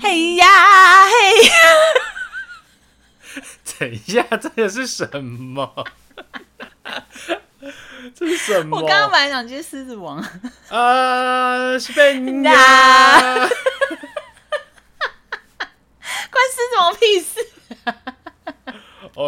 嘿呀嘿呀！等一下，这个是什么？这是什么？我刚刚本来想接《狮子王》。呃，是被你！关狮子王屁事！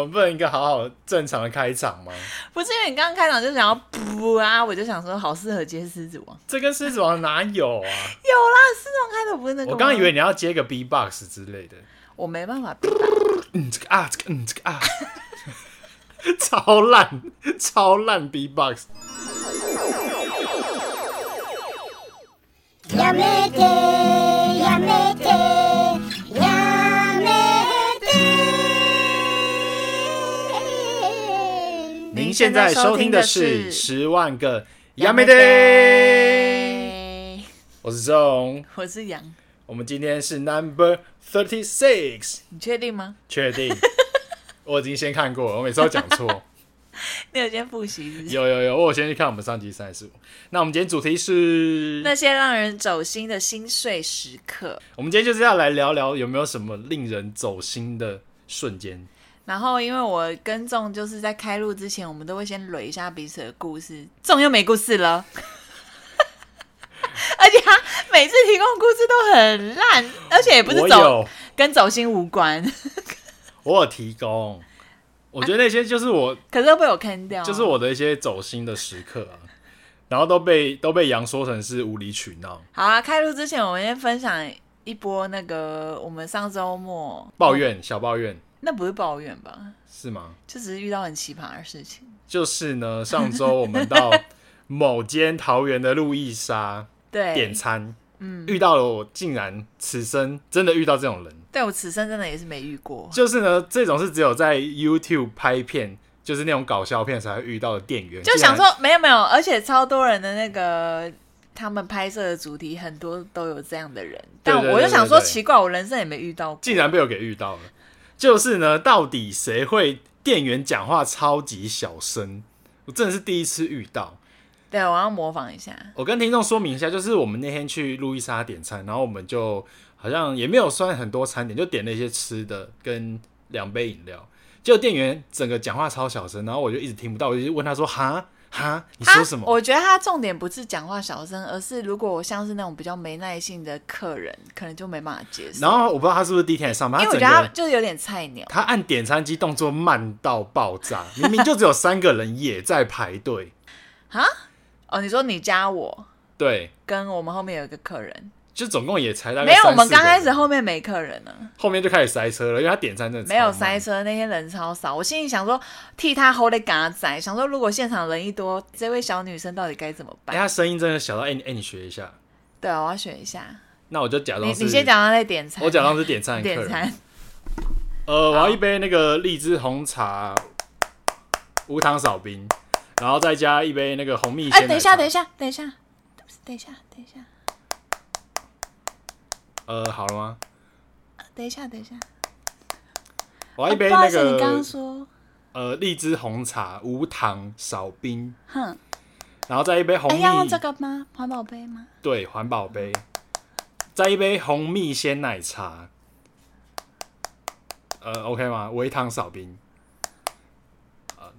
我们不能一个好好正常的开场吗？不是因为你刚刚开场就想要噗啊，我就想说好适合接《狮子王》。这跟《狮子王》哪有啊？有啦，《狮子王》开头不是那个。我刚刚以为你要接个 B-box 之类的。我没办法。嗯，这个啊，这个嗯，这个啊，超烂，超烂 B-box。やめて、 您现在收听的是《十万个やめて》。我是钟，我是杨。我们今天是 Number Thirty Six，你确定吗？确定。我已经先看过了，我每次都讲错。你有先复习是不是？有有有，我先去看我们上集三十五。那我们今天主题是那些让人走心的心碎时刻。我们今天就是要来聊聊有没有什么令人走心的瞬间。 然后，因为我跟仲就是在开录之前，我们都会先捋一下彼此的故事。仲又没故事了。而且他每次提供故事都很烂，而且也不是走跟走心无关。我有提供，我觉得那些就是我，啊、可是都被我坑掉，就是我的一些走心的时刻啊，然后都被都被杨说成是无理取闹。好啊，开录之前我们先分享一波那个我们上周末抱怨、嗯、小抱怨，那不是抱怨吧？是吗？就只是遇到很奇葩的事情。就是呢，上周我们到某间桃园的路易莎。对，点餐，嗯，遇到了我，竟然此生真的遇到这种人。对，我此生真的也是没遇过。就是呢，这种是只有在 YouTube 拍片，就是那种搞笑片才会遇到的店员。就想说没有没有，而且超多人的那个他们拍摄的主题很多都有这样的人，但我就想说奇怪，我人生也没遇到过，竟然被我给遇到了。就是呢，到底谁会店员讲话超级小声？我真的是第一次遇到。对，我要模仿一下。我跟听众说明一下，就是我们那天去路易莎点餐，然后我们就好像也没有算很多餐点，就点了一些吃的跟两杯饮料。结果店员整个讲话超小声，然后我就一直听不到，我就问他说：“哈哈，你说什么？”我觉得他重点不是讲话小声，而是如果我像是那种比较没耐性的客人，可能就没办法接受。然后我不知道他是不是第一天来上班，因为我觉得他就是有点菜鸟。他按点餐机动作慢到爆炸，明明就只有三个人也在排队啊。哦，你说你加我，对，跟我们后面有一个客人，就总共也才大概没有，我们刚开始后面没客人呢，后面就开始塞车了，因为他点餐真的没有塞车，那天人超少，我心里想说替他 hold 的嘎仔，想说如果现场人一多，这位小女生到底该怎么办？哎，他声音真的小到哎哎，你学一下，对啊，我要学一下，那我就假装你你先假装在点餐，我假装是点餐点餐，呃，我要一杯那个荔枝红茶，无糖少冰。然后再加一杯那个红蜜仙。哎，等一下，等一下，等一下，等一下，等一下。呃，好了吗？等一下，等一下。我要一杯那个。你刚刚说。呃，荔枝红茶无糖少冰。哼。然后再一杯红蜜。要用这个吗？环保杯吗？对，环保杯。再一杯红蜜鲜奶茶。呃，OK 吗？微糖少冰。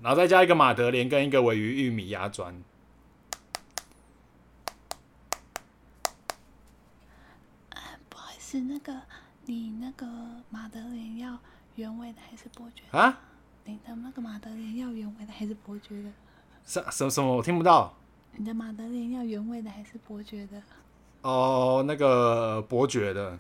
然后再加一个马德莲跟一个尾鱼玉米鸭砖。不好意思，那个你那个马德莲要原味的还是伯爵？啊？你的那个马德莲要原味的还是伯爵的？什什什么？我听不到。你的马德莲要原味的还是伯爵的？哦，那个伯爵的。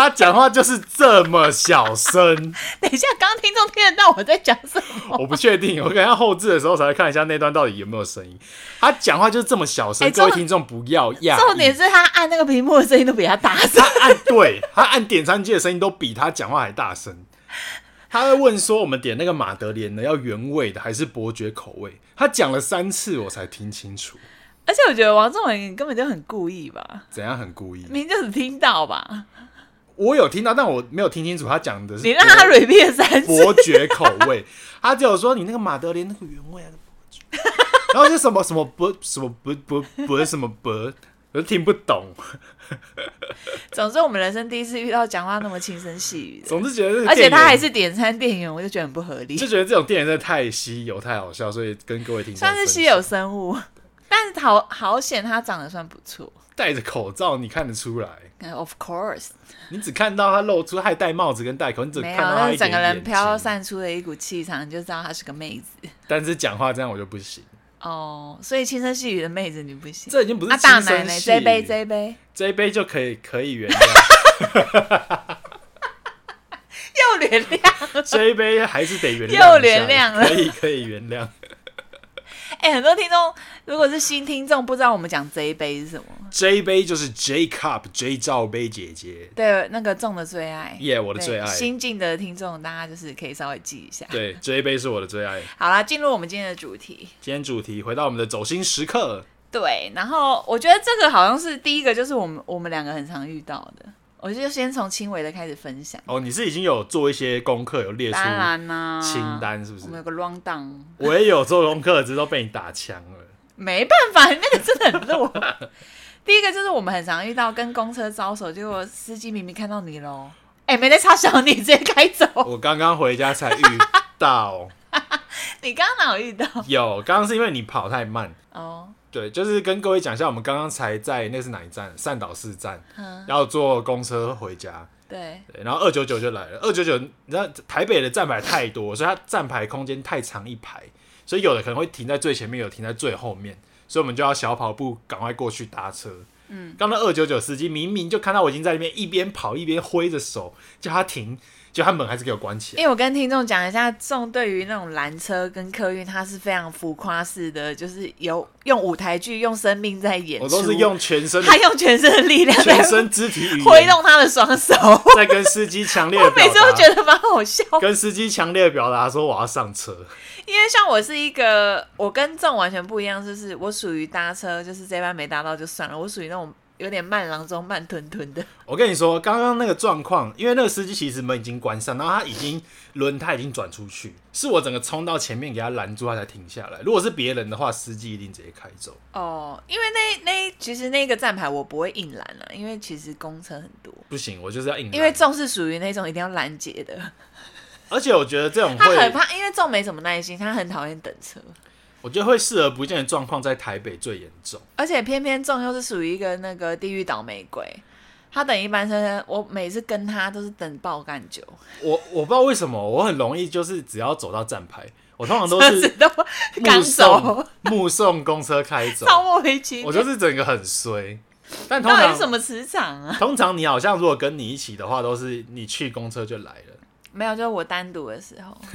他讲话就是这么小声。等一下，刚刚听众听得到我在讲什么？我不确定，我可能要后置的时候才会看一下那段到底有没有声音。他讲话就是这么小声，欸、各位听众不要讶。重点是他按那个屏幕的声音都比他大声。他按对，他按点餐机的声音都比他讲话还大声。他会问说：“我们点那个马德莲呢，要原味的还是伯爵口味？”他讲了三次，我才听清楚。而且我觉得王仲文根本就很故意吧？怎样很故意？明明就是听到吧？我有听到，但我没有听清楚他讲的是。你让他 repeat 三次。伯爵口味，他只有说你那个马德莲那个原味啊，然后就什么什么不什么不不不什么不，我都听不懂。总之，我们人生第一次遇到讲话那么轻声细语的。总之觉得，而且他还是点餐店员，我就觉得很不合理。就觉得这种店员真的太稀有、太好笑，所以跟各位听众算是稀有生物，但是好好险，他长得算不错。戴着口罩，你看得出来。Of course，你只看到他露出，他还戴帽子跟戴口，你只看到他整个人飘散出了一股气场，你就知道她是个妹子。但是讲话这样我就不行。哦，所以轻声细语的妹子你不行。这已经不是轻声细语。大奶奶，这一杯，这一杯，这一杯就可以可以原谅。又原谅。这一杯还是得原谅。又原谅了。可以可以原谅。哎、欸，很多听众如果是新听众，不知道我们讲这一杯是什么？这一杯就是 J Cup J 罩杯姐姐，对，那个众的最爱，耶，yeah, 我的最爱。新进的听众，大家就是可以稍微记一下。对，这一杯是我的最爱。好啦，进入我们今天的主题。今天主题回到我们的走心时刻。对，然后我觉得这个好像是第一个，就是我们我们两个很常遇到的。我就先从轻微的开始分享。哦，你是已经有做一些功课，有列出清单，是不是？我们有个 run down。我也有做功课，只是都被你打枪了。没办法，那个真的很弱。第一个就是我们很常遇到跟公车招手，结果司机明明看到你喽，哎、欸，没在插小你，直接开走。我刚刚回家才遇到。你刚刚哪有遇到？有，刚刚是因为你跑太慢。哦。对，就是跟各位讲一下，我们刚刚才在那是哪一站？善导寺站，要坐公车回家。对，对，然后二九九就来了。二九九，你知道台北的站牌太多，所以它站牌空间太长一排，所以有的可能会停在最前面，有的停在最后面，所以我们就要小跑步赶快过去搭车。嗯，刚刚二九九司机明明就看到我已经在那边一边跑一边挥着手叫他停。就他门还是给我关起来。因为我跟听众讲一下，众对于那种拦车跟客运，他是非常浮夸式的，就是有用舞台剧用生命在演。我都是用全身，他用全身的力量，全身肢体语言挥动他的双手，在跟司机强烈的表达。我每次都觉得蛮好笑。跟司机强烈的表达说我要上车。因为像我是一个，我跟众完全不一样，就是我属于搭车，就是这班没搭到就算了，我属于那种。有点慢郎中慢吞吞的。我跟你说，刚刚那个状况，因为那个司机其实门已经关上，然后他已经轮胎已经转出去，是我整个冲到前面给他拦住，他才停下来。如果是别人的话，司机一定直接开走。哦，因为那那其实那个站牌我不会硬拦了，因为其实公车很多。不行，我就是要硬拦。因为重是属于那种一定要拦截的。而且我觉得这种他很怕，因为重没什么耐心，他很讨厌等车。我觉得会视而不见的状况在台北最严重，而且偏偏重又是属于一个那个地狱倒霉鬼，他等一班车，我每次跟他都是等爆干久。我我不知道为什么，我很容易就是只要走到站牌，我通常都是目送目送公车开走，超莫名其妙。我就是整个很衰，但通常是什么磁场啊？通常你好像如果跟你一起的话，都是你去公车就来了，没有，就是我单独的时候。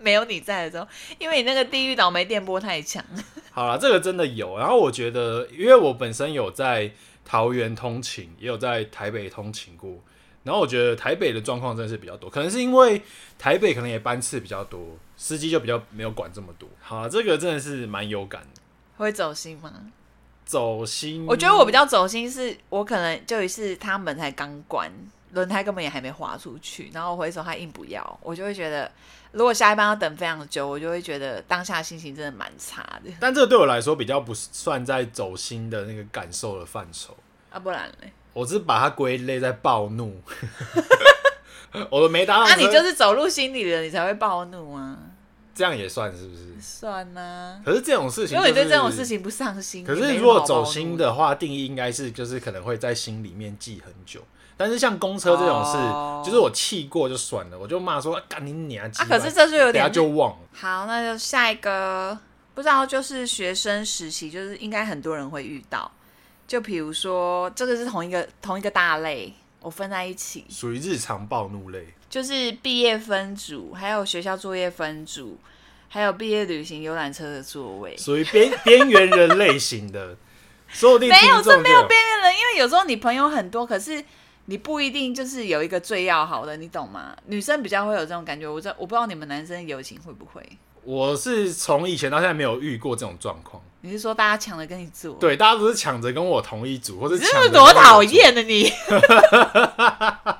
没有你在的时候，因为你那个地狱倒霉电波太强。好了，这个真的有。然后我觉得，因为我本身有在桃园通勤，也有在台北通勤过。然后我觉得台北的状况真的是比较多，可能是因为台北可能也班次比较多，司机就比较没有管这么多。好，这个真的是蛮有感的。会走心吗？走心。我觉得我比较走心，是我可能就一次他门才刚关，轮胎根本也还没滑出去，然后我回首他硬不要，我就会觉得。如果下一班要等非常久，我就会觉得当下心情真的蛮差的。但这个对我来说比较不算在走心的那个感受的范畴啊，不然呢？我只是把它归类在暴怒。我都没答案。那、啊、你就是走入心里了，你才会暴怒啊？这样也算是不是？算呢、啊。可是这种事情、就是，如果你对这种事情不上心，可是如果走心的话，定义应该是就是可能会在心里面记很久。但是像公车这种事，oh. 就是我气过就算了，我就骂说干你娘啊！可是这就有点，就忘了。好，那就下一个，不知道就是学生时期，就是应该很多人会遇到。就比如说，这个是同一个同一个大类，我分在一起，属于日常暴怒类，就是毕业分组，还有学校作业分组，还有毕业旅行游览车的座位，属于边 边缘人类型的。说不定没有，这没有边缘人，因为有时候你朋友很多，可是。你不一定就是有一个最要好的，你懂吗？女生比较会有这种感觉，我这我不知道你们男生友情会不会？我是从以前到现在没有遇过这种状况。你是说大家抢着跟你坐？对，大家都是抢着跟我同一组，或者你多讨厌的你？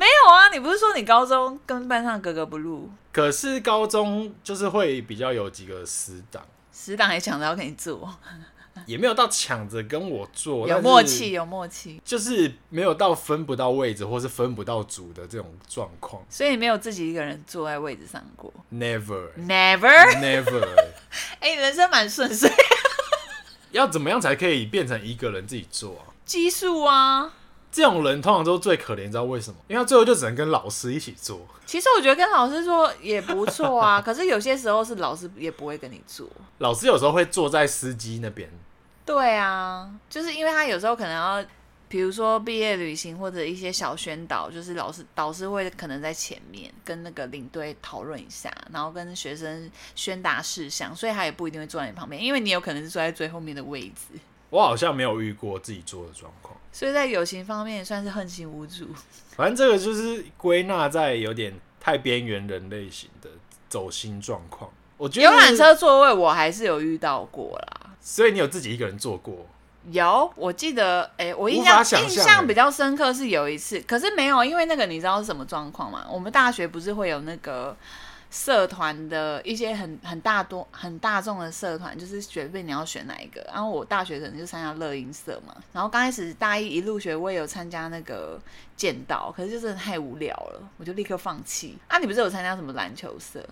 没有啊，你不是说你高中跟班上格格不入？可是高中就是会比较有几个死党，死党还抢着要跟你做。也没有到抢着跟我做，有默契，有默契，就是没有到分不到位置或是分不到组的这种状况。所以你没有自己一个人坐在位置上过？Never，Never，Never。哎，人生蛮顺遂。要怎么样才可以变成一个人自己做啊？基数啊！这种人通常都最可怜，你知道为什么？因为他最后就只能跟老师一起坐。其实我觉得跟老师坐也不错啊，可是有些时候是老师也不会跟你坐。老师有时候会坐在司机那边。对啊，就是因为他有时候可能要，比如说毕业旅行或者一些小宣导，就是老师导师会可能在前面跟那个领队讨论一下，然后跟学生宣达事项，所以他也不一定会坐在你旁边，因为你有可能是坐在最后面的位置。我好像没有遇过自己坐的状况。所以在友情方面也算是横行无阻。反正这个就是归纳在有点太边缘人类型的走心状况。我觉得游览车座位我还是有遇到过啦。所以你有自己一个人坐过？有，我记得，哎、欸，我印象印象比较深刻是有一次，可是没有，因为那个你知道是什么状况吗？我们大学不是会有那个。社团的一些很很大多很大众的社团，就是随便你要选哪一个。然后我大学可能就参加乐音社嘛。然后刚开始大一一入学，我也有参加那个剑道，可是就真的太无聊了，我就立刻放弃。啊，你不是有参加什么篮球社？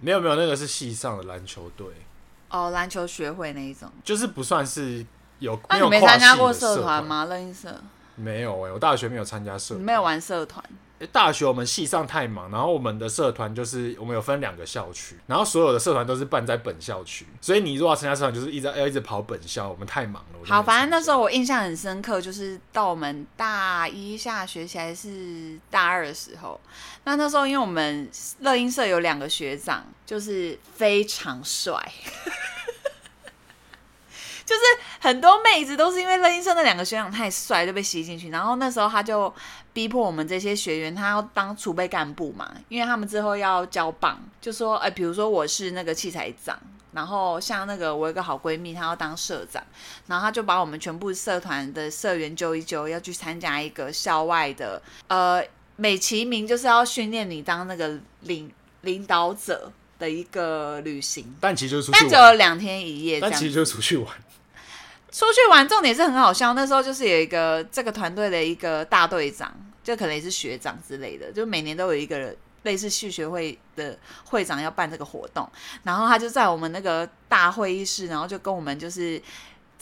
没有没有，那个是系上的篮球队。哦，篮球学会那一种，就是不算是有。那、啊、你没参加过社团吗？乐音社？没有哎、欸，我大学没有参加社没有玩社团。大学我们系上太忙，然后我们的社团就是我们有分两个校区，然后所有的社团都是办在本校区，所以你如果要参加社团，就是一直要一直跑本校，我们太忙了。好，反正那时候我印象很深刻，就是到我们大一下学期还是大二的时候，那那时候因为我们乐音社有两个学长，就是非常帅。就是很多妹子都是因为乐音社那两个学长太帅，就被吸进去。然后那时候他就逼迫我们这些学员，他要当储备干部嘛，因为他们之后要交棒，就说，哎，比如说我是那个器材长，然后像那个我有个好闺蜜，她要当社长，然后他就把我们全部社团的社员揪一揪，要去参加一个校外的，呃，美其名就是要训练你当那个领领导者的一个旅行，但其实就是出去玩，但只有两天一夜，但其实就是出去玩。出去玩，重点是很好笑。那时候就是有一个这个团队的一个大队长，就可能也是学长之类的，就每年都有一个类似系学会的会长要办这个活动，然后他就在我们那个大会议室，然后就跟我们就是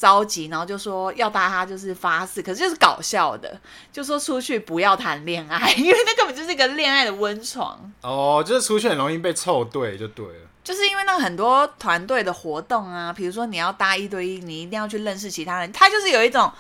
召集，然后就说要大家就是发誓，可是就是搞笑的，就说出去不要谈恋爱，因为那根本就是一个恋爱的温床。哦，就是出去很容易被凑对，就对了。就是因为那很多团队的活动啊，比如说你要搭一对一，你一定要去认识其他人，他就是有一种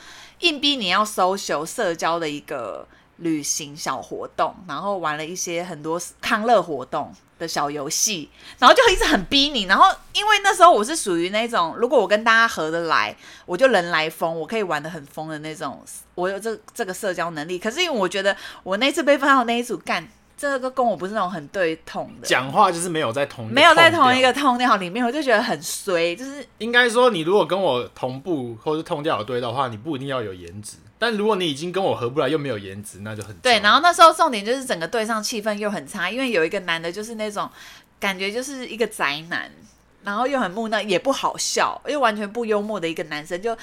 硬逼你要 social 社交的一个旅行小活动，然后玩了一些很多康乐活动的小游戏，然后就一直很逼你。然后因为那时候我是属于那种，如果我跟大家合得来，我就人来疯，我可以玩的很疯的那种，我有这这个社交能力。可是因为我觉得我那次被分到那一组干。这个跟我不是那种很对痛的，讲话就是没有在同没有在同一个痛调里面，我就觉得很衰。就是应该说，你如果跟我同步或是痛调有对的话，你不一定要有颜值。但如果你已经跟我合不来又没有颜值，那就很对。然后那时候重点就是整个队上气氛又很差，因为有一个男的，就是那种感觉就是一个宅男，然后又很木讷，也不好笑，又完全不幽默的一个男生，就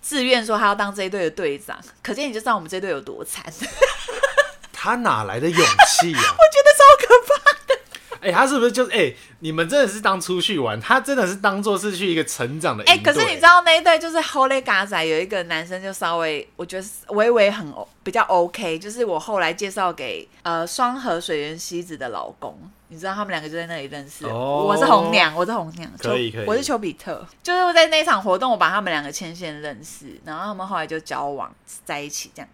自愿说他要当这一队的队长。可见你就知道我们这队有多惨。他哪来的勇气啊？我觉得超可怕的。哎、欸，他是不是就是哎、欸？你们真的是当出去玩，他真的是当做是去一个成长的。哎、欸，可是你知道那一对就是 Holy 嘎仔有一个男生就稍微，我觉得微微很比较 OK，就是我后来介绍给呃双河水源西子的老公，你知道他们两个就在那里认识。哦、我是红娘，我是红娘，可以可以，我是丘比特，就是在那场活动我把他们两个牵线认识，然后他们后来就交往在一起这样，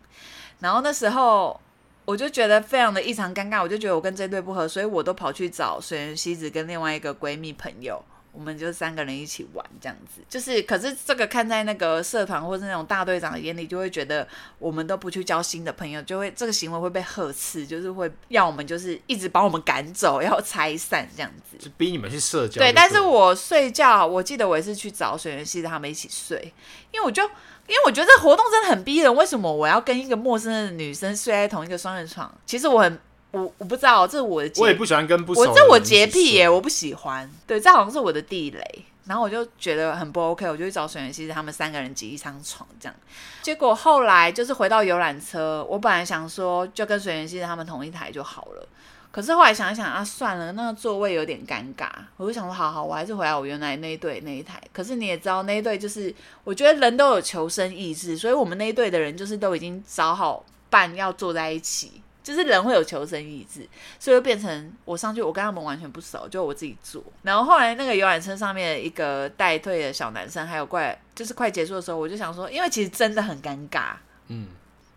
然后那时候。我就觉得非常的异常尴尬，我就觉得我跟这对不合，所以我都跑去找水原希子跟另外一个闺蜜朋友，我们就三个人一起玩这样子。就是，可是这个看在那个社团或是那种大队长的眼里，就会觉得我们都不去交新的朋友，就会这个行为会被呵斥，就是会要我们就是一直把我们赶走，要拆散这样子，就逼你们去社交。对，但是我睡觉，我记得我也是去找水原希子他们一起睡，因为我就。因为我觉得这活动真的很逼人，为什么我要跟一个陌生的女生睡在同一个双人床？其实我很我我不知道，这是我的洁癖。我也不喜欢跟不熟这我洁癖耶，我不喜欢。对，这好像是我的地雷。然后我就觉得很不 OK，我就去找水原希子他们三个人挤一张床这样。结果后来就是回到游览车，我本来想说就跟水原希子他们同一台就好了。可是后来想一想啊，算了，那个座位有点尴尬，我就想说，好好，我还是回来我原来那一队那一台。可是你也知道，那一队就是我觉得人都有求生意志，所以我们那一队的人就是都已经找好伴要坐在一起，就是人会有求生意志，所以就变成我上去，我跟他们完全不熟，就我自己坐。然后后来那个游览车上面一个带队的小男生，还有快就是快结束的时候，我就想说，因为其实真的很尴尬，嗯。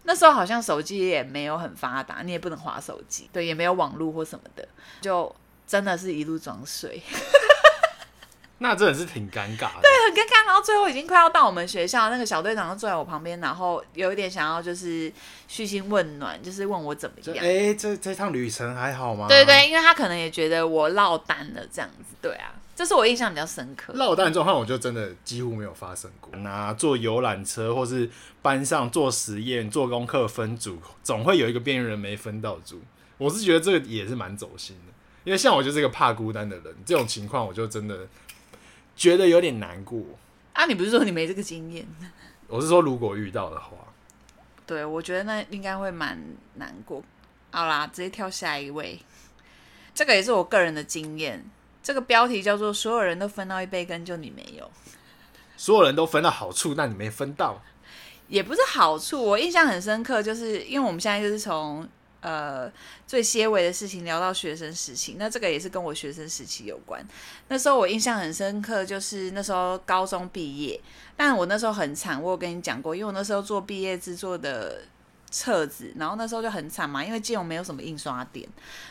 那时候好像手机也没有很发达，你也不能划手机，对，也没有网络或什么的，就真的是一路装睡。那真的是挺尴尬的，对，很尴尬。然后最后已经快要到我们学校，那个小队长就坐在我旁边，然后有一点想要就是嘘寒问暖，就是问我怎么样。哎、欸，这这趟旅程还好吗？对对，因为他可能也觉得我落单了这样子，对啊。这是我印象比较深刻。落单状况，我就真的几乎没有发生过。那坐游览车，或是班上做实验、做功课分组，总会有一个边缘人没分到组。我是觉得这个也是蛮走心的，因为像我就是一个怕孤单的人，这种情况我就真的觉得有点难过。啊，你不是说你没这个经验？我是说如果遇到的话，对，我觉得那应该会蛮难过。好啦，直接跳下一位。这个也是我个人的经验。这个标题叫做“所有人都分到一杯羹，就你没有”。所有人都分到好处，那你没分到，也不是好处。我印象很深刻，就是因为我们现在就是从呃最些微的事情聊到学生时期，那这个也是跟我学生时期有关。那时候我印象很深刻，就是那时候高中毕业，但我那时候很惨，我有跟你讲过，因为我那时候做毕业制作的。册子，然后那时候就很惨嘛，因为基隆没有什么印刷店，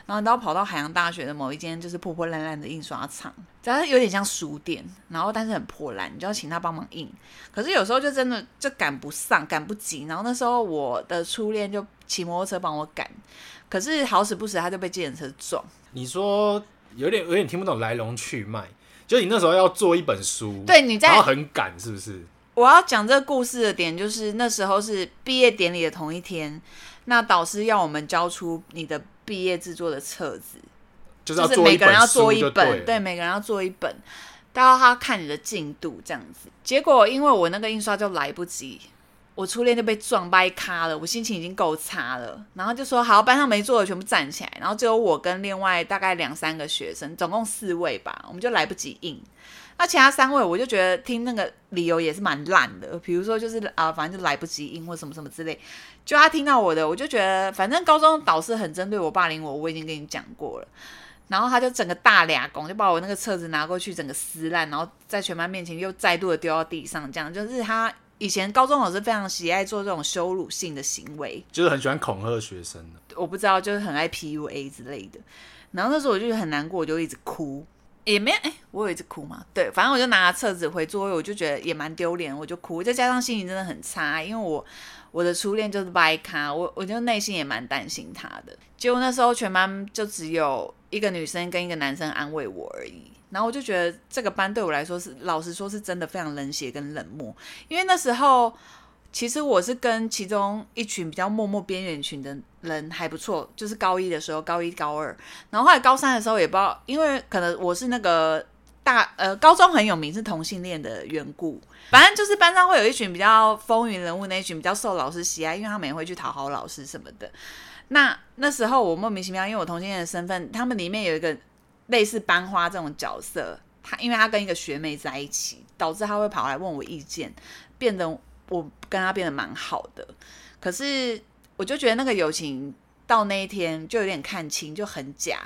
然后你都要跑到海洋大学的某一间就是破破烂烂的印刷厂，主要是有点像书店，然后但是很破烂，你就要请他帮忙印。可是有时候就真的就赶不上，赶不及。然后那时候我的初恋就骑摩托车帮我赶，可是好死不死他就被计程车撞。你说有点有点听不懂来龙去脉，就你那时候要做一本书，对，你在然后很赶，是不是？我要讲这个故事的点，就是那时候是毕业典礼的同一天，那导师要我们交出你的毕业制作的册子，就是每个人要做一本，对，每个人要做一本，都要他看你的进度这样子。结果因为我那个印刷就来不及，我初恋就被撞掰咖了，我心情已经够差了，然后就说好，班上没做的全部站起来，然后只有我跟另外大概两三个学生，总共四位吧，我们就来不及印。那其他三位，我就觉得听那个理由也是蛮烂的，比如说就是啊、呃，反正就来不及印或什么什么之类。就他听到我的，我就觉得反正高中导师很针对我霸凌我，我已经跟你讲过了。然后他就整个大俩拱，就把我那个册子拿过去，整个撕烂，然后在全班面前又再度的丢到地上，这样就是他以前高中老师非常喜爱做这种羞辱性的行为，就是很喜欢恐吓学生的。我不知道，就是很爱 PUA 之类的。然后那时候我就很难过，我就一直哭。也没哎、我有一直哭嘛。对，反正我就拿了册子回座位，我就觉得也蛮丢脸，我就哭。再加上心情真的很差，因为我我的初恋就是掰咖，我我就内心也蛮担心他的。结果那时候全班就只有一个女生跟一个男生安慰我而已，然后我就觉得这个班对我来说是，老实说是真的非常冷血跟冷漠，因为那时候。其实我是跟其中一群比较默默边缘群的人还不错，就是高一的时候，高一高二，然后后来高三的时候也不知道，因为可能我是那个大呃高中很有名是同性恋的缘故，反正就是班上会有一群比较风云人物，那一群比较受老师喜爱，因为他们也会去讨好老师什么的。那那时候我莫名其妙，因为我同性恋的身份，他们里面有一个类似班花这种角色，他因为他跟一个学妹在一起，导致他会跑来问我意见，变得。我跟他变得蛮好的，可是我就觉得那个友情到那一天就有点看清，就很假，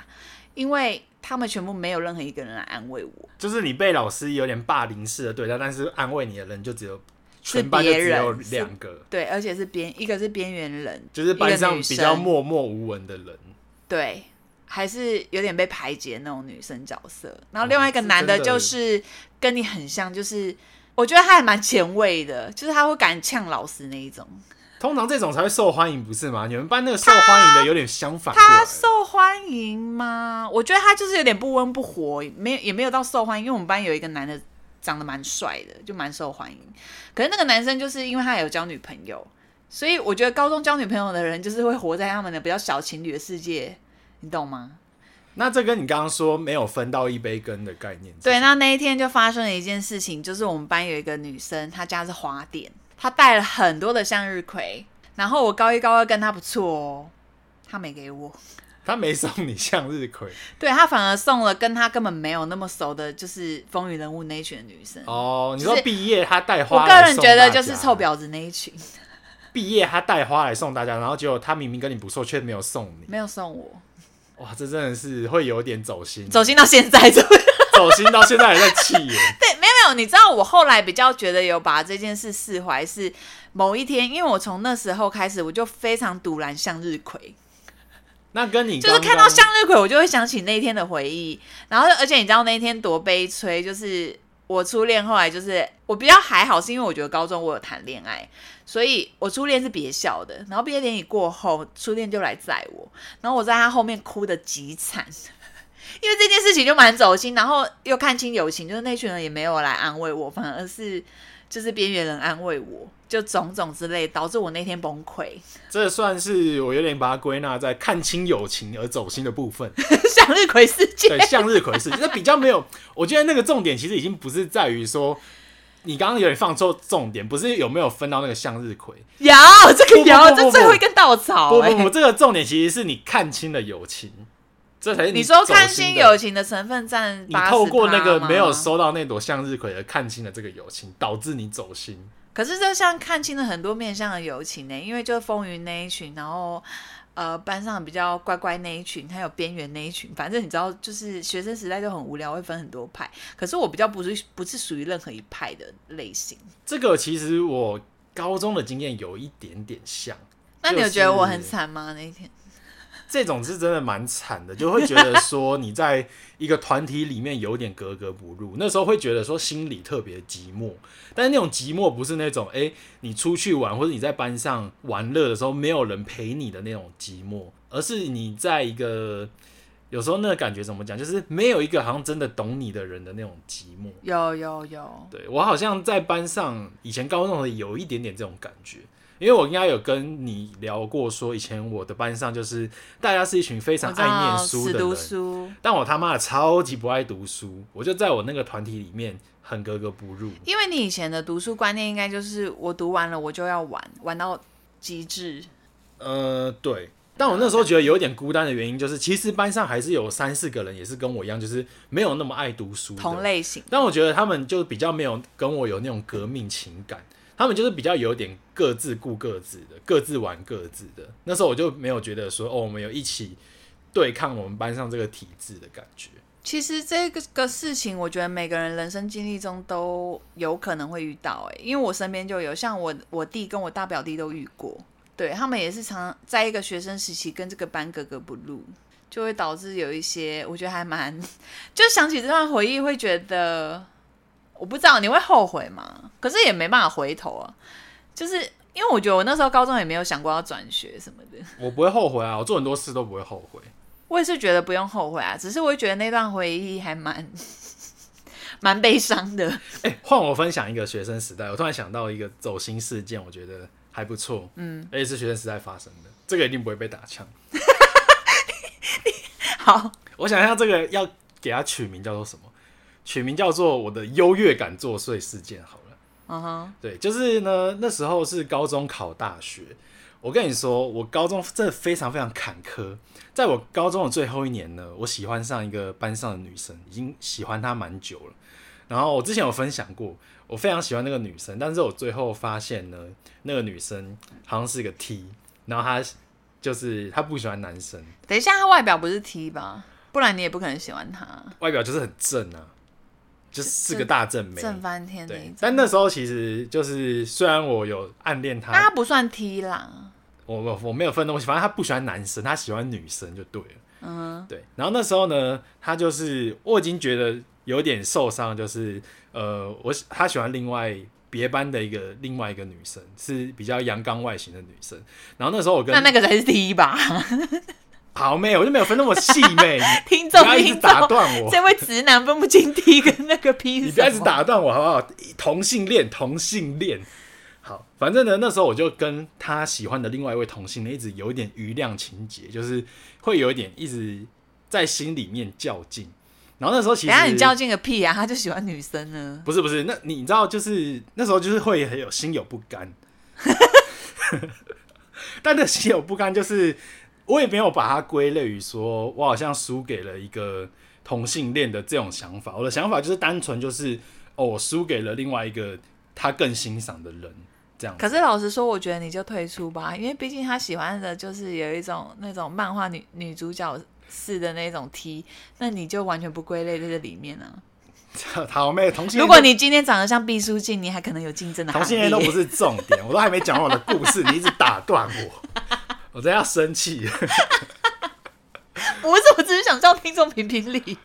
因为他们全部没有任何一个人来安慰我。就是你被老师有点霸凌式的对待，但是安慰你的人就只有全班就只有两个，对，而且是边一个是边缘人，就是班上比较默默无闻的人，对，还是有点被排挤那种女生角色。然后另外一个男的就是跟你很像，就是。我觉得他还蛮前卫的，就是他会敢呛老师那一种。通常这种才会受欢迎，不是吗？你们班那个受欢迎的有点相反。他受欢迎吗？我觉得他就是有点不温不火，没有也没有到受欢迎。因为我们班有一个男的长得蛮帅的，就蛮受欢迎。可是那个男生就是因为他有交女朋友，所以我觉得高中交女朋友的人就是会活在他们的比较小情侣的世界，你懂吗？那这跟你刚刚说没有分到一杯羹的概念。对，那那一天就发生了一件事情，就是我们班有一个女生，她家是花店，她带了很多的向日葵，然后我高一高二跟她不错哦，她没给我。他没送你向日葵，对，他反而送了跟他根本没有那么熟的，就是风云人物那一群的女生。哦，你说毕业他带花，我个人觉得就是臭婊子那一群。毕业他带花来送大家，然后结果他明明跟你不错，却没有送你，没有送我。哇，这真的是会有点走心，走心到现在，走 走心到现在还在气耶。对，没有没有，你知道我后来比较觉得有把这件事释怀，是某一天，因为我从那时候开始，我就非常独揽向日葵。那跟你就是看到向日葵，我就会想起那一天的回忆。然后，而且你知道那一天多悲催，就是我初恋后来就是我比较还好，是因为我觉得高中我有谈恋爱，所以我初恋是别校的。然后毕业典礼过后，初恋就来载我，然后我在他后面哭的极惨，因为这件事情就蛮走心。然后又看清友情，就是那群人也没有来安慰我，反而是。就是边缘人安慰我，就种种之类，导致我那天崩溃。这算是我有点把它归纳在看清友情而走心的部分。向日葵事件，对，向日葵事件，那比较没有。我觉得那个重点其实已经不是在于说，你刚刚有点放错重点，不是有没有分到那个向日葵。有这个有，这最后一根稻草。不不不，这个重点其实是你看清了友情。这才是你，你说看清友情的成分占，你透过那个没有收到那朵向日葵而看清了这个友情，导致你走心。可是这像看清了很多面向的友情呢，因为就是风云那一群，然后呃班上比较乖乖那一群，还有边缘那一群，反正你知道，就是学生时代就很无聊，会分很多派。可是我比较不是不是属于任何一派的类型。这个其实我高中的经验有一点点像。那你有觉得我很惨吗？那一天？这种是真的蛮惨的，就会觉得说你在一个团体里面有点格格不入。那时候会觉得说心里特别寂寞，但是那种寂寞不是那种哎，你出去玩或者你在班上玩乐的时候没有人陪你的那种寂寞，而是你在一个有时候那个感觉怎么讲，就是没有一个好像真的懂你的人的那种寂寞。有有有，对，我好像在班上以前高中的时候有一点点这种感觉。因为我应该有跟你聊过，说以前我的班上就是大家是一群非常爱念书的人，但我他妈的超级不爱读书，我就在我那个团体里面很格格不入。因为你以前的读书观念应该就是我读完了我就要玩，玩到极致。呃，对。但我那时候觉得有点孤单的原因，就是其实班上还是有三四个人也是跟我一样，就是没有那么爱读书，同类型。但我觉得他们就比较没有跟我有那种革命情感。他们就是比较有点各自顾各自的，各自玩各自的。那时候我就没有觉得说，哦，我们有一起对抗我们班上这个体制的感觉。其实这个个事情，我觉得每个人人生经历中都有可能会遇到。哎，因为我身边就有，像我我弟跟我大表弟都遇过，对，他们也是常在一个学生时期跟这个班格格不入，就会导致有一些，我觉得还蛮，就想起这段回忆会觉得。我不知道你会后悔吗？可是也没办法回头啊，就是因为我觉得我那时候高中也没有想过要转学什么的。我不会后悔啊，我做很多事都不会后悔。我也是觉得不用后悔啊，只是我会觉得那段回忆还蛮蛮悲伤的。哎、欸，换我分享一个学生时代，我突然想到一个走心事件，我觉得还不错。嗯，而且是学生时代发生的，这个一定不会被打枪。好，我想一下，这个要给他取名叫做什么？取名叫做我的优越感作祟事件好了，嗯哼，对，就是呢，那时候是高中考大学。我跟你说，我高中真的非常非常坎坷。在我高中的最后一年呢，我喜欢上一个班上的女生，已经喜欢她蛮久了。然后我之前有分享过，我非常喜欢那个女生，但是我最后发现呢，那个女生好像是一个 T，然后她就是她不喜欢男生。等一下，她外表不是 T 吧？不然你也不可能喜欢她。外表就是很正啊。就是个大正妹，正翻天的。但那时候其实就是，虽然我有暗恋他，他不算 T 啦。我我我没有分东西，反正他不喜欢男生，他喜欢女生就对了。嗯，对。然后那时候呢，他就是我已经觉得有点受伤，就是呃，我他喜欢另外别班的一个另外一个女生，是比较阳刚外形的女生。然后那时候我跟那那个才是 T 吧。好妹，我就没有分那么细妹。听众，不要一直打断我。这位直男分不清 T 跟那个 P。你不要一直打断我好不好？同性恋，同性恋。好，反正呢，那时候我就跟他喜欢的另外一位同性恋一直有一点余量情节，就是会有一点一直在心里面较劲。然后那时候其实，等下你较劲个屁啊！他就喜欢女生呢。不是不是，那你知道，就是那时候就是会很有心有不甘。但那心有不甘，就是我也没有把它归类于说我好像输给了一个同性恋的这种想法。我的想法就是单纯就是哦，我输给了另外一个他更欣赏的人这样。可是老实说，我觉得你就退出吧，因为毕竟他喜欢的就是有一种那种漫画女女主角。式的那种 T，那你就完全不归类在这里面啊。好妹，同性。如果你今天长得像毕书尽，你还可能有竞争的。同性恋都不是重点，我都还没讲完我的故事，你一直打断我，我真要生气。不是，我只是想叫听众评评理。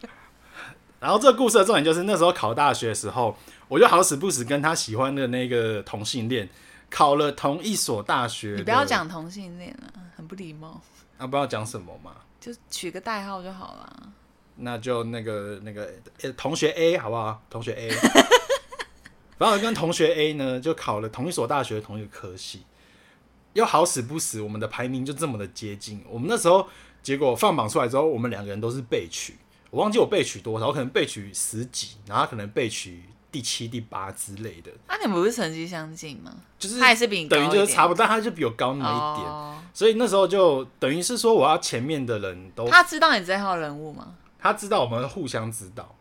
然后这个故事的重点就是那时候考大学的时候，我就好死不死跟他喜欢的那个同性恋考了同一所大学。你不要讲同性恋了，很不礼貌。啊，不知道讲什么嘛？就取个代号就好了。那就那个那个呃，同学 A 好不好？同学 A，然后跟同学 A 呢，就考了同一所大学同一个科系，又好死不死，我们的排名就这么的接近。我们那时候结果放榜出来之后，我们两个人都是被取，我忘记我被取多少，我可能被取十几，然后可能被取第七、第八之类的。那、啊、你们不是成绩相近吗？就是他也是比你高等于就是差不多，但他就比我高那么一点。Oh. 所以那时候就等于是说，我要前面的人都他知道你这号人物吗？他知道，我们互相知道。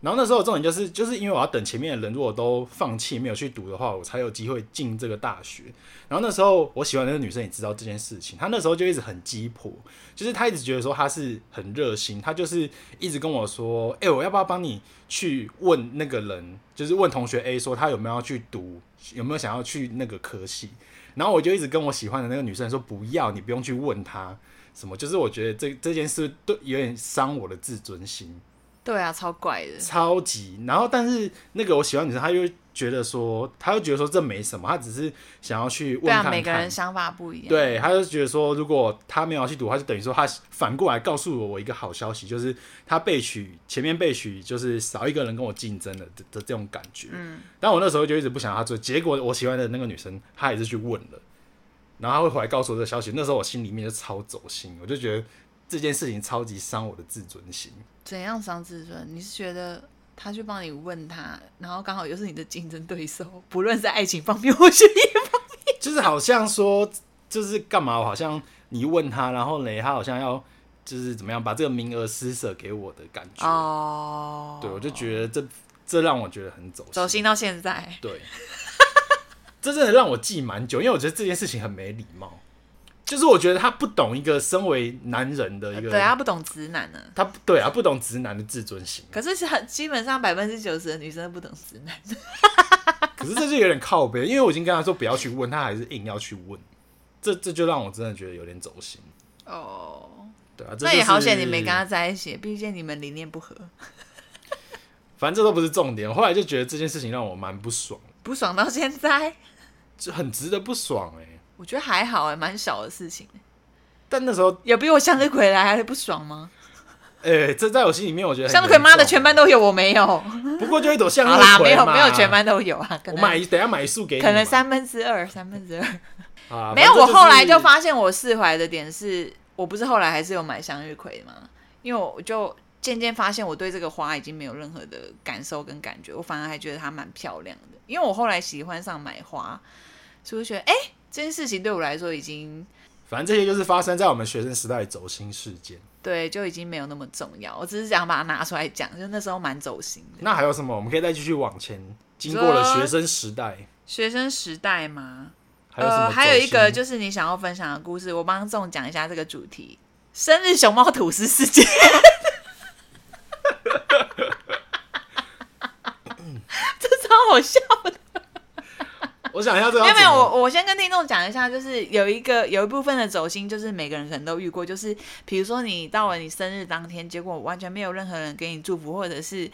然后那时候重点就是，就是因为我要等前面的人如果都放弃没有去读的话，我才有机会进这个大学。然后那时候我喜欢的那个女生也知道这件事情，她那时候就一直很鸡婆，就是她一直觉得说她是很热心，她就是一直跟我说：“哎、我要不要帮你去问那个人？就是问同学 A 说他有没有要去读，有没有想要去那个科系。”然后我就一直跟我喜欢的那个女生说，不要，你不用去问她什么，就是我觉得这这件事都有点伤我的自尊心。对啊，超怪的，超级。然后，但是那个我喜欢女生，她又觉得说，她又觉得说这没什么，她只是想要去问看看。对啊，每个人想法不一样。对，她就觉得说，如果她没有去读，她就等于说，她反过来告诉我我一个好消息，就是她被取前面被取就是少一个人跟我竞争的的这种感觉。嗯。但我那时候就一直不想她做，结果我喜欢的那个女生，她也是去问了，然后她会回来告诉我这个消息。那时候我心里面就超走心，我就觉得这件事情超级伤我的自尊心。怎样伤自尊？你是觉得他去帮你问他，然后刚好又是你的竞争对手，不论是爱情方面或学业方面，就是好像说，就是干嘛？好像你问他，然后呢，他好像要就是怎么样把这个名额施舍给我的感觉。哦，对，我就觉得这这让我觉得很走心，走心到现在。对，这真的让我记蛮久，因为我觉得这件事情很没礼貌。就是我觉得他不懂一个身为男人的一个，对他不懂直男呢，他对啊，不懂直男的自尊心。可是很基本上百分之九十的女生都不懂直男。可是这就有点靠北，因为我已经跟他说不要去问，他还是硬要去问，这这就让我真的觉得有点走心。哦，对啊，那也好险你没跟他在一起，毕竟你们理念不合。反正这都不是重点，后来就觉得这件事情让我蛮不爽，不爽到现在，就很值得不爽哎、欸。我觉得还好哎，蛮小的事情。但那时候有比我向日葵来还不爽吗？哎、欸，这在我心里面，我觉得向日葵妈的全班都有，我没有。不过就一朵向日葵嘛，没有没有全班都有啊。我买等下买一束给你，可能三分之二，三分之二。啊，没有。我后来就发现我释怀的点是，我不是后来还是有买向日葵吗？因为我就渐渐发现我对这个花已经没有任何的感受跟感觉，我反而还觉得它蛮漂亮的。因为我后来喜欢上买花，所以我觉得哎。欸这件事情对我来说已经，反正这些就是发生在我们学生时代的走心事件。对，就已经没有那么重要。我只是想把它拿出来讲，就那时候蛮走心的。那还有什么？我们可以再继续往前，经过了学生时代。学生时代吗？还有什么？呃，还有一个就是你想要分享的故事，我帮众讲一下这个主题：生日熊猫吐司事件。这超好笑的。我想一下这个，没有没有，我我先跟听众讲一下，就是有一个有一部分的走心，就是每个人可能都遇过，就是比如说你到了你生日当天，结果完全没有任何人给你祝福，或者是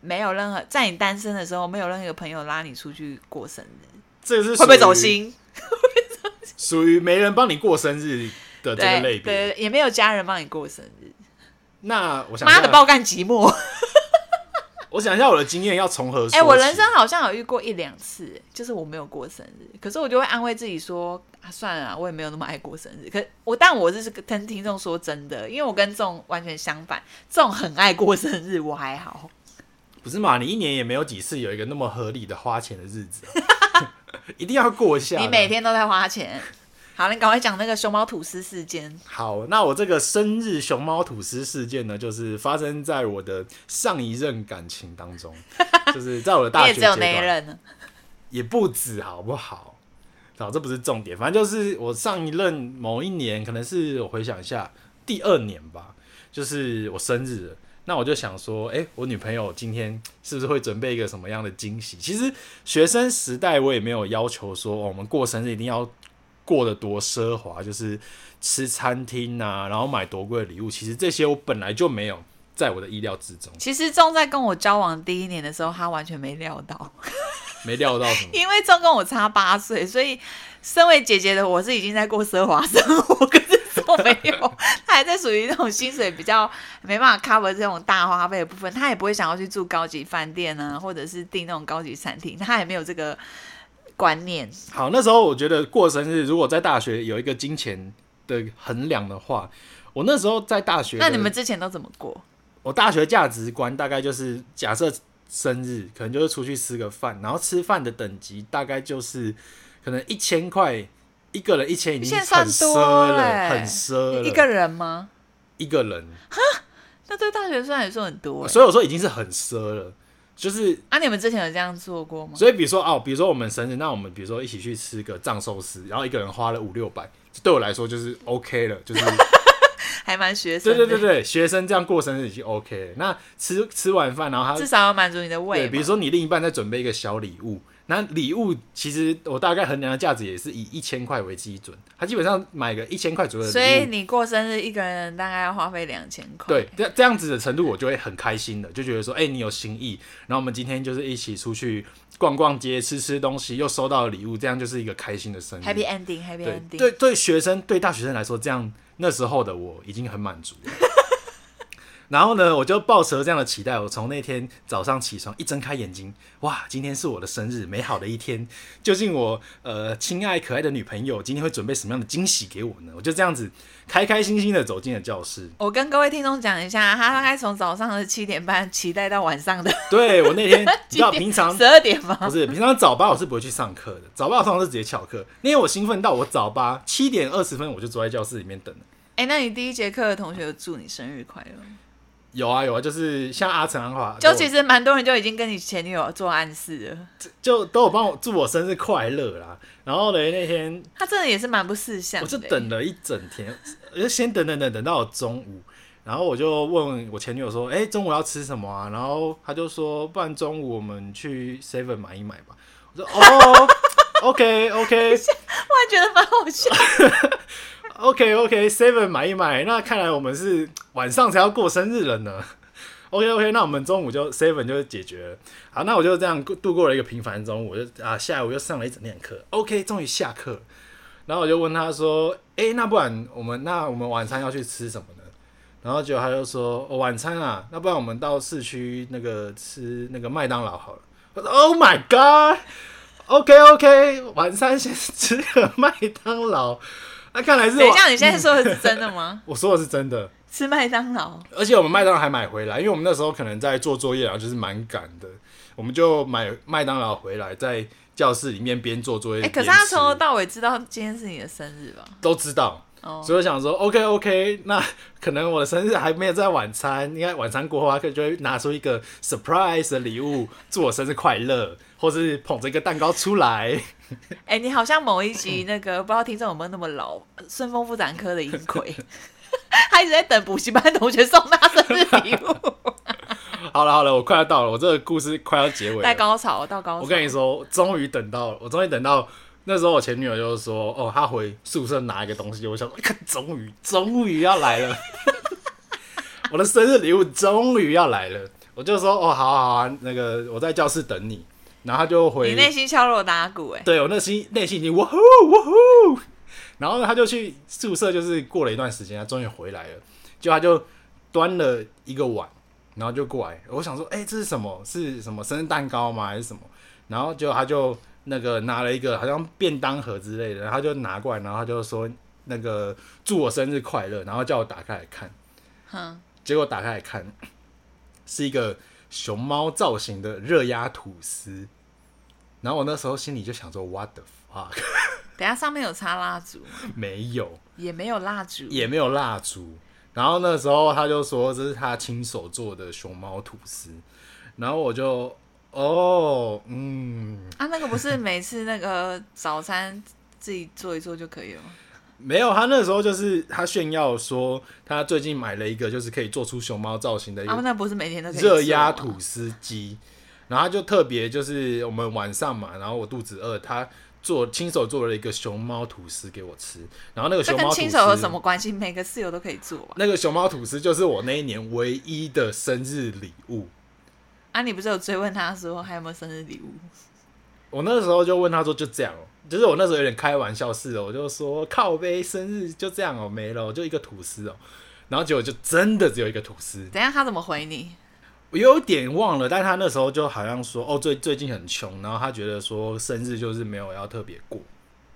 没有任何在你单身的时候，没有任何朋友拉你出去过生日，这是会不会走心？属于没人帮你过生日的这个类别，对，也没有家人帮你过生日。那我想妈的爆干寂寞。我想一下我的经验要从何说？哎、欸，我人生好像有遇过一两次，就是我没有过生日，可是我就会安慰自己说，啊、算了，我也没有那么爱过生日。可我，但我是跟听众说真的，因为我跟这种完全相反，这种很爱过生日，我还好。不是嘛？你一年也没有几次有一个那么合理的花钱的日子、啊，一定要过一下。你每天都在花钱。好，你赶快讲那个熊猫吐司事件。好，那我这个生日熊猫吐司事件呢，就是发生在我的上一任感情当中，就是在我的大学阶段。也只有那一任呢？也不止，好不好？好，这不是重点，反正就是我上一任某一年，可能是我回想一下，第二年吧，就是我生日了。那我就想说，哎、欸，我女朋友今天是不是会准备一个什么样的惊喜？其实学生时代我也没有要求说，我们过生日一定要。过得多奢华，就是吃餐厅啊，然后买多贵的礼物。其实这些我本来就没有在我的意料之中。其实钟在跟我交往第一年的时候，他完全没料到，没料到什么？因为钟跟我差八岁，所以身为姐姐的我是已经在过奢华生活，可是钟没有，他还在属于那种薪水比较没办法 cover 这种大花费的部分。他也不会想要去住高级饭店啊，或者是订那种高级餐厅，他也没有这个。观念好，那时候我觉得过生日，如果在大学有一个金钱的衡量的话，我那时候在大学，那你们之前都怎么过？我大学价值观大概就是，假设生日可能就是出去吃个饭，然后吃饭的等级大概就是可能一千块一个人，一千已经很奢了，欸、很奢了。一个人吗？一个人？哈，那对大学生来说很多，欸，所以我说已经是很奢了。就是啊，你们之前有这样做过吗？所以比如说哦，比如说我们生日，那我们比如说一起去吃个藏寿司，然后一个人花了五六百，对我来说就是 OK 了，就是 还蛮学生。对对对对，学生这样过生日已经 OK 了。那吃吃完饭，然后他至少要满足你的胃。对，比如说你另一半在准备一个小礼物。那礼物其实我大概衡量的价值也是以一千块为基准，他基本上买个一千块左右的。所以你过生日一个人大概要花费两千块。对，这这样子的程度我就会很开心的，就觉得说，哎、欸，你有心意。然后我们今天就是一起出去逛逛街，吃吃东西，又收到了礼物，这样就是一个开心的生日。Happy ending，Happy ending。对对，对学生对大学生来说，这样那时候的我已经很满足了。然后呢，我就抱持了这样的期待。我从那天早上起床，一睁开眼睛，哇，今天是我的生日，美好的一天。究竟我呃亲爱可爱的女朋友今天会准备什么样的惊喜给我呢？我就这样子开开心心的走进了教室。我跟各位听众讲一下，他大概从早上的七点半期待到晚上的。对，我那天你知道平常 十二点吗？不是，平常早八我是不会去上课的，早八我通常是直接翘课。那天我兴奋到我早八七点二十分我就坐在教室里面等了。哎，那你第一节课的同学祝你生日快乐？有啊有啊，就是像阿成的话，就其实蛮多人就已经跟你前女友做暗示了，就都有帮我祝我生日快乐啦。然后呢，那天他真的也是蛮不识相，我就等了一整天，我就先等等等等到了中午，然后我就问我前女友说：“哎、欸，中午要吃什么啊？”然后他就说：“不然中午我们去 Seven 买一买吧。”我说：“哦，OK OK。”我还觉得蛮好笑。OK OK，Seven 买一买，那看来我们是晚上才要过生日了呢。OK OK，那我们中午就 Seven 就解决了。好，那我就这样度过了一个平凡中午，我就啊下午又上了一整天课。OK，终于下课，然后我就问他说：“哎、那不然我们那我们晚餐要去吃什么呢？”然后结果他就说：“哦，晚餐啊，那不然我们到市区那个吃那个麦当劳好了。”我说：“Oh my God！OK OK，晚餐先吃个麦当劳。”那看来是等一下，你现在说的是真的吗？我说的是真的，吃麦当劳，而且我们麦当劳还买回来，因为我们那时候可能在做作业，然后就是蛮赶的，我们就买麦当劳回来，在教室里面边做作业。哎、欸，可是他从头到尾知道今天是你的生日吧？都知道，哦、所以我想说，OK OK，那可能我的生日还没有在晚餐，应该晚餐过后，他可能就会拿出一个 surprise 的礼物，祝我生日快乐，或是捧着一个蛋糕出来。哎、欸，你好像某一集那个不知道听众有没有那么老，顺丰妇产科的银葵，他一直在等补习班同学送他生日礼物。好了好了，我快要到了，我这个故事快要结尾了，带高潮到高潮。我跟你说，终于等到了，我终于等到那时候，我前女友就说：“哦，她回宿舍拿一个东西。”我想，看，终于终于要来了，我的生日礼物终于要来了。我就说：“哦，好好啊，那个我在教室等你。”然后他就回，你内心敲锣打鼓哎，对我内心内心已经哇呼哇呼，然后呢，他就去宿舍，就是过了一段时间，他终于回来了，就他就端了一个碗，然后就过来，我想说，哎、欸，这是什么？是什么生日蛋糕吗？还是什么？然后就他就那个拿了一个好像便当盒之类的，然后他就拿过来，然后他就说那个祝我生日快乐，然后叫我打开来看。哼，结果打开来看，是一个熊猫造型的热压吐司。然后我那时候心里就想说，What the fuck？等下上面有插蜡烛？没有，也没有蜡烛，也没有蜡烛。然后那时候他就说这是他亲手做的熊猫吐司。然后我就，哦，嗯，啊，那个不是每次那个早餐自己做一做就可以了吗？没有，他那时候就是他炫耀说他最近买了一个就是可以做出熊猫造型的一个，那不是每天都可以热压吐司机。然后他就特别就是我们晚上嘛，然后我肚子饿，他做亲手做了一个熊猫吐司给我吃。然后那个熊猫吐司跟亲手有什么关系？每个室友都可以做吧。那个熊猫吐司就是我那一年唯一的生日礼物。啊，你不是有追问他说还有没有生日礼物？我那时候就问他说就这样，就是我那时候有点开玩笑似的，我就说靠杯生日就这样哦，没了，就一个吐司哦。然后结果就真的只有一个吐司。等下他怎么回你？我有点忘了，但他那时候就好像说，哦，最最近很穷，然后他觉得说生日就是没有要特别过，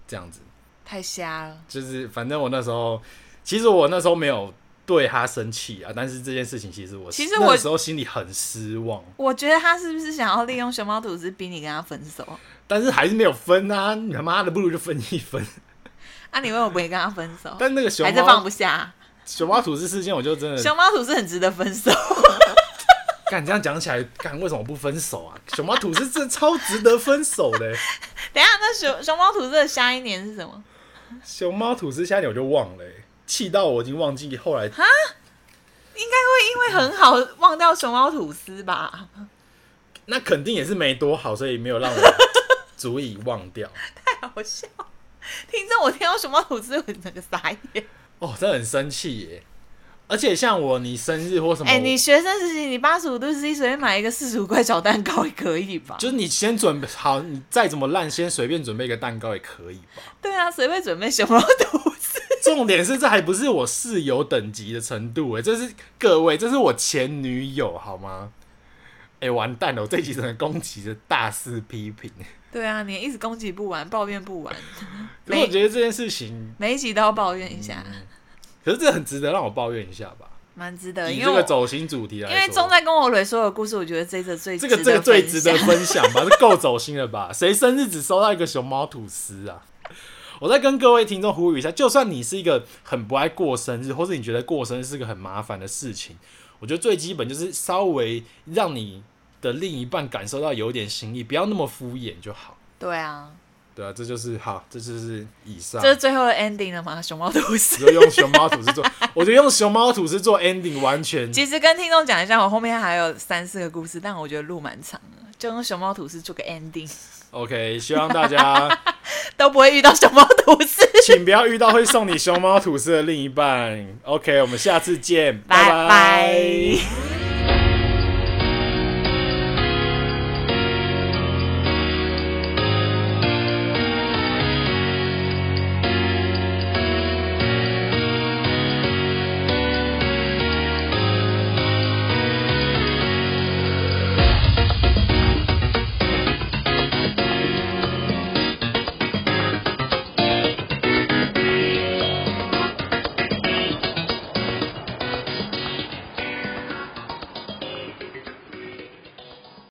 这样子，太瞎了。就是反正我那时候，其实我那时候没有对他生气啊，但是这件事情其实我其实我那时候心里很失望。我觉得他是不是想要利用熊猫吐司逼你跟他分手？但是还是没有分啊！你他妈的不如就分一分。啊，你为什么不会跟他分手？但那个熊猫还是放不下熊猫吐司事件，我就真的熊猫吐司很值得分手。干，这样讲起来，干为什么不分手啊？熊猫吐司真的超值得分手的。等一下，那熊熊猫吐司的下一年是什么？熊猫吐司下一年我就忘了，气到我已经忘记后来。啊，应该会因为很好忘掉熊猫吐司吧？那肯定也是没多好，所以没有让我 足以忘掉。太好笑！听着，我听到熊猫吐司，我整个傻眼。哦，真的很生气耶。而且像我，你生日或什么，哎、欸，你学生时期，你八十五度 C 随便买一个四十五块小蛋糕也可以吧？就是你先准备好，你再怎么烂，先随便准备一个蛋糕也可以吧？对啊，随便准备熊猫吐司。重点是这还不是我室友等级的程度哎，这是各位，这是我前女友好吗？哎、欸，完蛋了，我这集只能攻击的大肆批评。对啊，你一直攻击不完，抱怨不完。可我觉得这件事情每一集都要抱怨一下。嗯可是这很值得让我抱怨一下吧？蛮值得，以这个走心主题来说，因为钟在跟我蕊所有故事，我觉得这个最这个这个最值得分享吧，这够走心了吧？谁生日只收到一个熊猫吐司啊？我再跟各位听众呼吁一下，就算你是一个很不爱过生日，或是你觉得过生日是个很麻烦的事情，我觉得最基本就是稍微让你的另一半感受到有点心意，不要那么敷衍就好。对啊。对啊，这就是好，这就是以上。这是最后的 ending 了吗？熊猫吐司。就用熊猫吐司做，我觉得用熊猫吐司做 ending 完全。其实跟听众讲一下，我后面还有三四个故事，但我觉得路蛮长的，就用熊猫吐司做个 ending。OK，希望大家 都不会遇到熊猫吐司，请不要遇到会送你熊猫吐司的另一半。OK，我们下次见，拜拜。